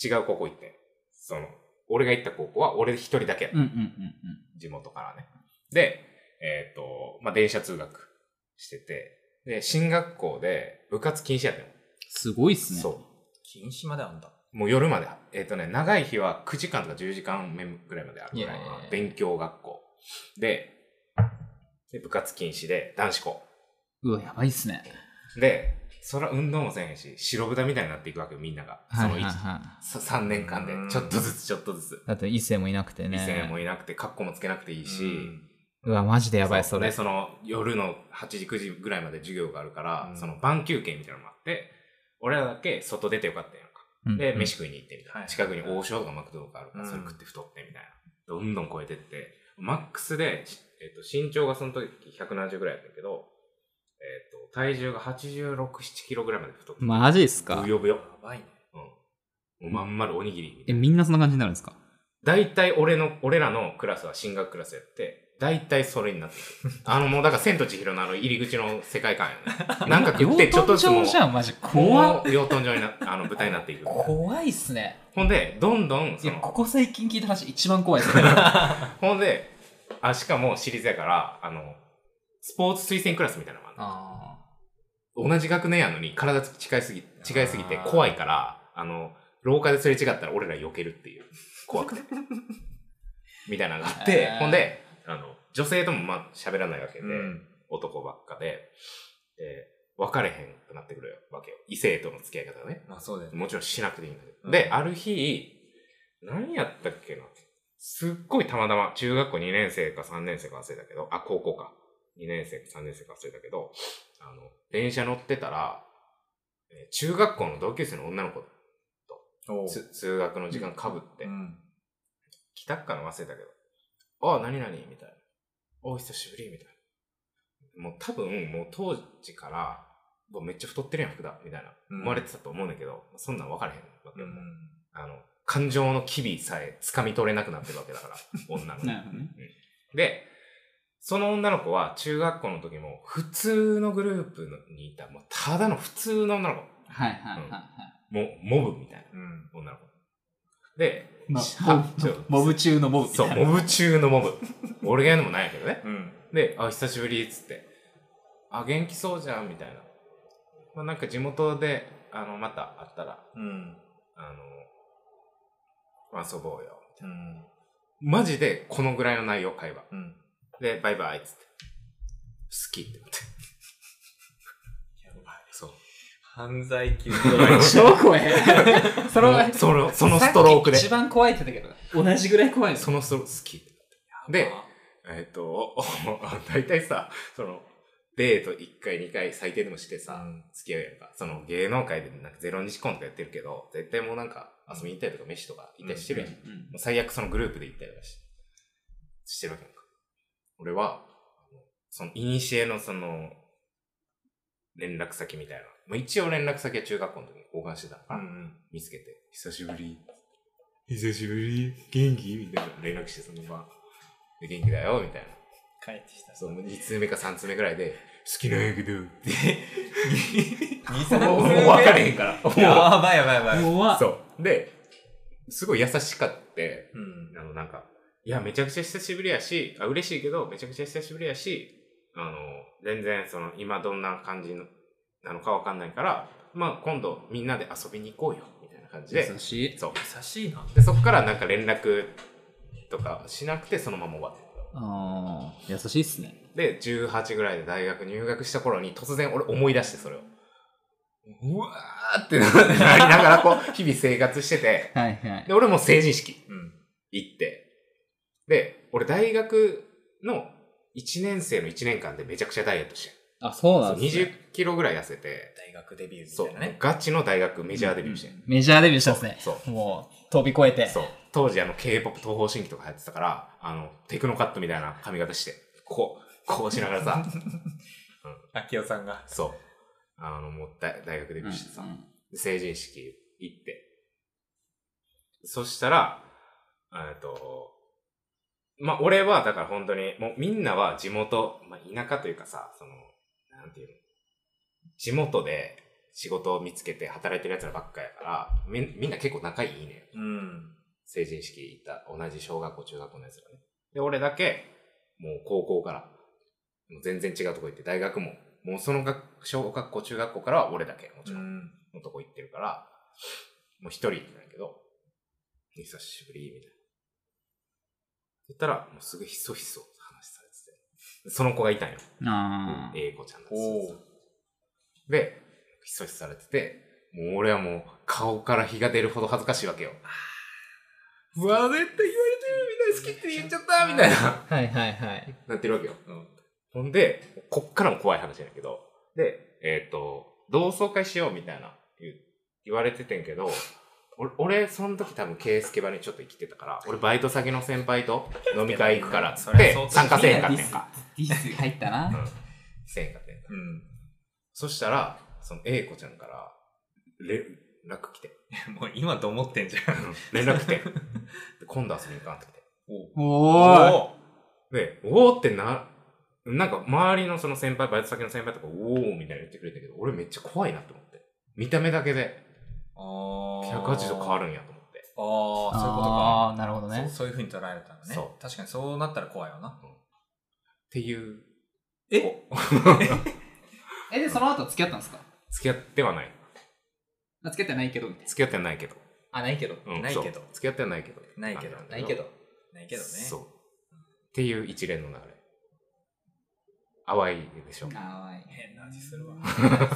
違う高校行って、その、俺が行った高校は俺一人だけやった、うんうんうんうん。地元からね。で、えっ、と、まあ、電車通学してて、で、進学校で部活禁止やったの。すごいっすね。そ禁止まであんだう。もう夜まで、えっ、とね、長い日は9時間とか10時間目ぐらいまであるぐらいのいやいやいや勉強学校。で、で部活禁止で男子校。うわ、やばいっすね。で、そら運動もせんへんし、白豚みたいになっていくわけよ、みんなが。その1、はさ3年間でうん、ちょっとずつちょっとずつ。だって異性もいなくてね。異性もいなくて、カッコもつけなくていいし、うわ、マジでやばい、それ。で、その夜の8時、9時ぐらいまで授業があるから、うんその晩休憩みたいなのもあって、俺らだけ外出てよかったやんか。うんで、飯食いに行ってみたいな。はい近くに王将とかマクドとかあるから、うんそれ食って太ってみたいな。どんどん超えてって、マックスで、しえっと身長がその時170ぐらいやったけど、えっと体重が86、7キロぐらいまで太って。マジっすか？ぶよぶよ。やばいねうん。もうまん丸おにぎりみたえ、いな。みんなそんな感じになるんですか？大体俺の、俺らのクラスは進学クラスやって、大体それになってる。(laughs) あのもうだから千と千尋のあの入り口の世界観やね。(laughs) なんか食ってちょっとずつもう、じゃん、マジ。怖っもう養豚場にな、あの舞台になっていく。怖いっすね。ほんで、どんどん、いや、ここ最近聞いた話一番怖いっすね。(laughs) ほんで、あ、しかも私立やから、あの、スポーツ推薦クラスみたいなのがあるあ同じ学年やのに体つ近いすぎ、違いすぎて怖いから、あの、廊下ですれ違ったら俺ら避けるっていう。怖くて。みたいなのがあってほんで、あの、女性ともまあ喋らないわけで、うん。男ばっかで、で、別れへんくなってくるわけよ。異性との付き合い方がね。まあそうだよね。もちろんしなくていいんだけど。うん。で、ある日、何やったっけな。すっごいたまたま、中学校2年生か3年生か忘れたけど、あ、高校か。2年生か3年生か忘れたけど、あの、電車乗ってたら、えー中学校の同級生の女の子おう。つ通学の時間かぶって、うん。来たっかの忘れたけど、あ、何々みたいな。お、久しぶりみたいな。もう多分、もう当時から、もうめっちゃ太ってるやん、福田みたいな。うん思われてたと思うんだけど、そんなん分からへんわけよ。うんあの、感情の機微さえ掴み取れなくなってるわけだから、(laughs) 女のあ。なるほどね。で、その女の子は中学校の時も普通のグループにいた、もうただの普通の女の子。はいはいはいはい。もう、モブみたいなうん女の子。で、まはちょモブ中のモブみたそ、いうな。モブ中のモブ。俺がやるのもないやけどね。うんで、あ、久しぶりっつって。あ、元気そうじゃんみたいな。まあ、なんか地元で、あの、また会ったら、うんあの、遊ぼうよ。うんマジでこのぐらいの内容、会話。うんで、バイバイっつって。好きって犯罪級超怖い。そ (laughs) のその、そのストロークで。一番怖いって言ったけど、同じぐらい怖いの？そのストローク好き。で、えっ、と、(laughs) 大体さ、その、デート1回2回最低でもしてさ、付き合うやんか。その芸能界でなんかゼロ日婚とかやってるけど、絶対もうなんか遊びに行ったりとか飯とか行ったりしてるやん。もう最悪そのグループで行ったりとかししてるわけやんか。俺は、その、イニシエのその、連絡先みたいな。まあ、一応連絡先は中学校の時に交換してたから、うん。見つけて、久しぶり。久しぶり？元気？みたいな連絡して、そのまま。で元気だよ、みたいな。帰ってきた。そう、2通目か3通目ぐらいで、好きなんやけど、(laughs) って。2、もうもう分かれへんから。もうやばいやばいやばい。そう。で、すごい優しかって、うん。あの、なんか、いや、めちゃくちゃ久しぶりやし、あ嬉しいけど、めちゃくちゃ久しぶりやし、あの、全然、その、今どんな感じのなのかわかんないから、まあ、今度みんなで遊びに行こうよ、みたいな感じで、優しい。そう。優しいな。で、そこからなんか連絡とかしなくて、そのまま終わってああ、優しいっすね。で、18ぐらいで大学入学した頃に突然俺思い出してそれを。うわーってなりながらこう、日々生活してて、はいはいで、。俺も成人式うん。行って、で、俺大学の1年生の1年間でめちゃくちゃダイエットしてあ、そうなんる。ですね。20キロぐらい痩せて、大学デビューそうみたいなね。ガチの大学メジャーデビューしてる。メジャーデビューしたんですね。そう。もう、飛び越えて。そう。当時あの K-POP 東方神起とか流行ってたから、あの、テクノカットみたいな髪型して、こう、こうしながらさ、(laughs) 秋代さんが。そう。あの、もう大大学デビューしてさ、うんで成人式行って。そしたら、えっと、まあ、俺は、だから本当に、もうみんなは地元、まあ、田舎というかさ、その、なんていうの、地元で仕事を見つけて働いてる奴らばっかやから、みんみんな結構仲いいね。うん。成人式行った同じ小学校、中学校の奴らね。で、俺だけ、もう高校から、もう全然違うとこ行って、大学も、もうその学小学校、中学校からは俺だけ、もちろん。うん。のとこ行ってるから、もう一人なんやけど、久しぶり、みたいな。言ったら、もうすぐひそひそその子がいたんよ。ああ。英子ちゃんだおで、ひそひそされてて、もう俺はもう顔から火が出るほど恥ずかしいわけよ。うわ、絶対言われてるみたいな好きって言っちゃったみたいな。はいはいはい。なってるわけよ。ほんで、こっからも怖い話やねんけど、で、えっ、と、同窓会しようみたいな言う言われててんけど、俺、俺その時多分、ケースケバにちょっと生きてたから、俺バイト先の先輩と飲み会行くからっつって参加せえへんかってんか。ディス入ったな。うん。せえへんかってんか。うん。そしたら、その A 子ちゃんから、連絡来て。(laughs) もう今と思ってんじゃん。連絡来て。で今度遊びに行かんって来て。おーい。で、おーってな、なんか周りのその先輩、バイト先の先輩とか、おーみたいな言ってくれたけど、俺めっちゃ怖いなと思って。見た目だけでああ。180度変わるんやと思って。ああ、そういうことか。ああ、なるほどねそう。そういう風に捉えれたのね。そう確かにそうなったら怖いよな。っていう、え？(laughs) え、で、その後付き合ったんですか？付き合ってはない。あ付き合ってないけど、みたいな。付き合ってはないけど。あ、ないけど。うんないけど付き合ってはないけど。ないけどないけど。ないけどね。そう。っていう一連の流れ。淡いでしょ。あわいい。変な味するわ。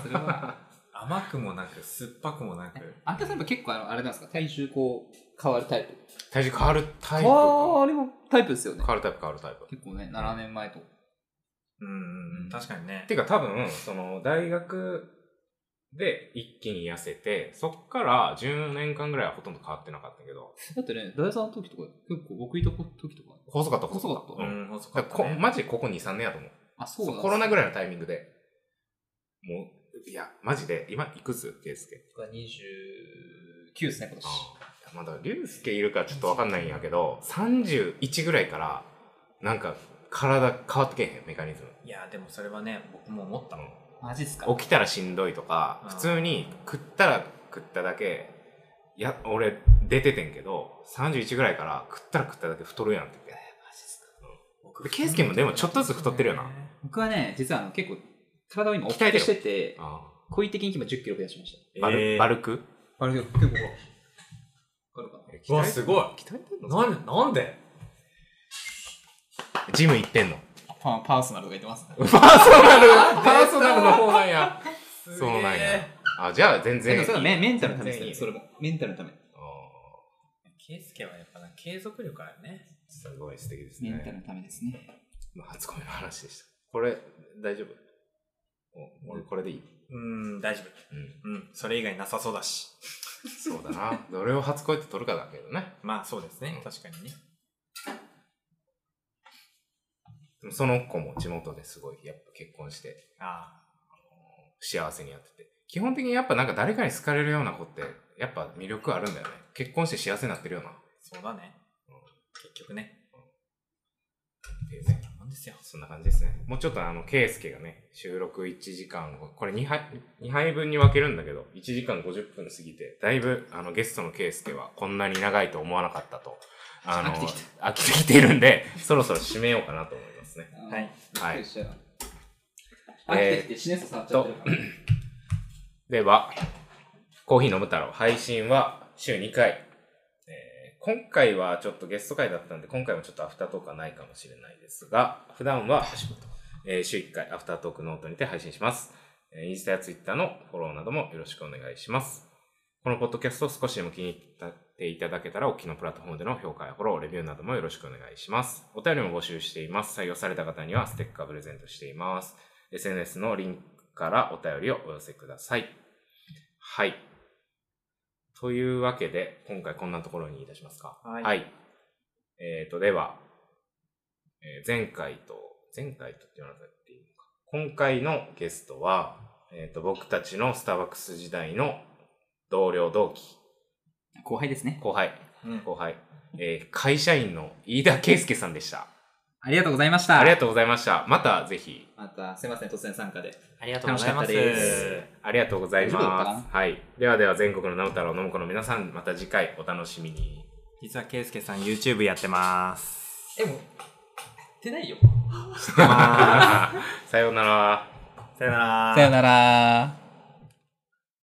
それは。(laughs) 甘くもなく、酸っぱくもなく。あんたさんやっぱ結構あの、あれなんですか？体重こう、変わるタイプ。体重変わるタイプ変か。わりもタイプですよね変。わるタイプ変わるタイプ。結構ね、7年前と。うんうんうん。確かにね。てか多分、その、大学で一気に痩せて、そっから10年間ぐらいはほとんど変わってなかったけど、だってね、大さんの時とか、結構僕いた時とか。細かった細かったうん。ん、細だかったね。マジここ2、3年やと思う。あ、そうだ。コロナぐらいのタイミングで、もう、いや、マジで、今いくつ？ケイスケ。が29ですね、今年。まだ、リュウスケいるかちょっとわかんないんやけど、31ぐらいから、なんか、体変わってけえへん、メカニズム。いや、でもそれはね、僕も思ったもん。マジっすか？起きたらしんどいとか、うん普通に食ったら食っただけ、いや、俺出ててんけど、31ぐらいから食ったら食っただけ太るやんって言って。マジっすか？僕でケイスケもでもちょっとずつ太ってるよな。僕はね、実はあの結構、体を今、鍛えてよしてて、あ故意的に今10キロ増やしました。あバル,、えーバルク？あれ結構、結構、うわすごい鍛えてんの？なん、なんで？ジム行ってんの？パパーソナルが言ってますね。(laughs) パーソナルパーソナルの方なんや。すそうなんやげあ、じゃあ全然そメメンタルのためですよ、それも。メンタルのため。ケイスケはやっぱな、継続力あるね。すごい素敵ですね。メンタルのためですね。まあ、初恋の話でした。これ、大丈夫？お俺これでいい？うん、大丈夫。うん。うん、それ以外なさそうだし。そうだな。どれを初恋って取るかだけどね。まあそうですねうん。確かにね。でもその子も地元ですごい、やっぱ結婚して、あ幸せにやってて。基本的にやっぱなんか誰かに好かれるような子って、やっぱ魅力あるんだよね。結婚して幸せになってるような。っあ、そうだね。結局ね。ていうね。ですよ。そんな感じですね。もうちょっとあの、ケイスケがね、収録1時間後、これ2杯、2杯分に分けるんだけど、1時間50分過ぎて、だいぶあの、ゲストのケイスケはこんなに長いと思わなかったと。あの、飽きてきてきてるんで、そろそろ締めようかなと思いますね。はい。はい。飽きてきてっちゃってるから。では、コーヒー飲む太郎、配信は週2回。今回はちょっとゲスト会だったんで、今回もちょっとアフタートークはないかもしれないですが、普段は、えー週1回アフタートークノートにて配信します。えーインスタやツイッターのフォローなどもよろしくお願いします。このポッドキャストを少しでも気に入っていただけたら、お聞きのプラットフォームでの評価やフォロー、レビューなどもよろしくお願いします。お便りも募集しています。採用された方にはステッカープレゼントしています。SNS のリンクからお便りをお寄せください。はい。というわけで、今回こんなところにいたしますか。はいえっ、と、では、えー前回と、前回とって言わなくていいのか。今回のゲストは、えっ、と、僕たちのスターバックス時代の同僚同期、後輩ですね。後輩、うん。後輩、えー会社員の飯田圭介さんでした。ありがとうございました。ありがとうございました。またぜひ、また、すいません、突然参加で。ありがとうございます。ありがとうございます。はい。ではでは全国のナム太郎のむこの皆さん、また次回お楽しみに。実はケイスケさん YouTube やってます。え、もう、やってないよ。ま (laughs) さようなら。さよなら。さよなら。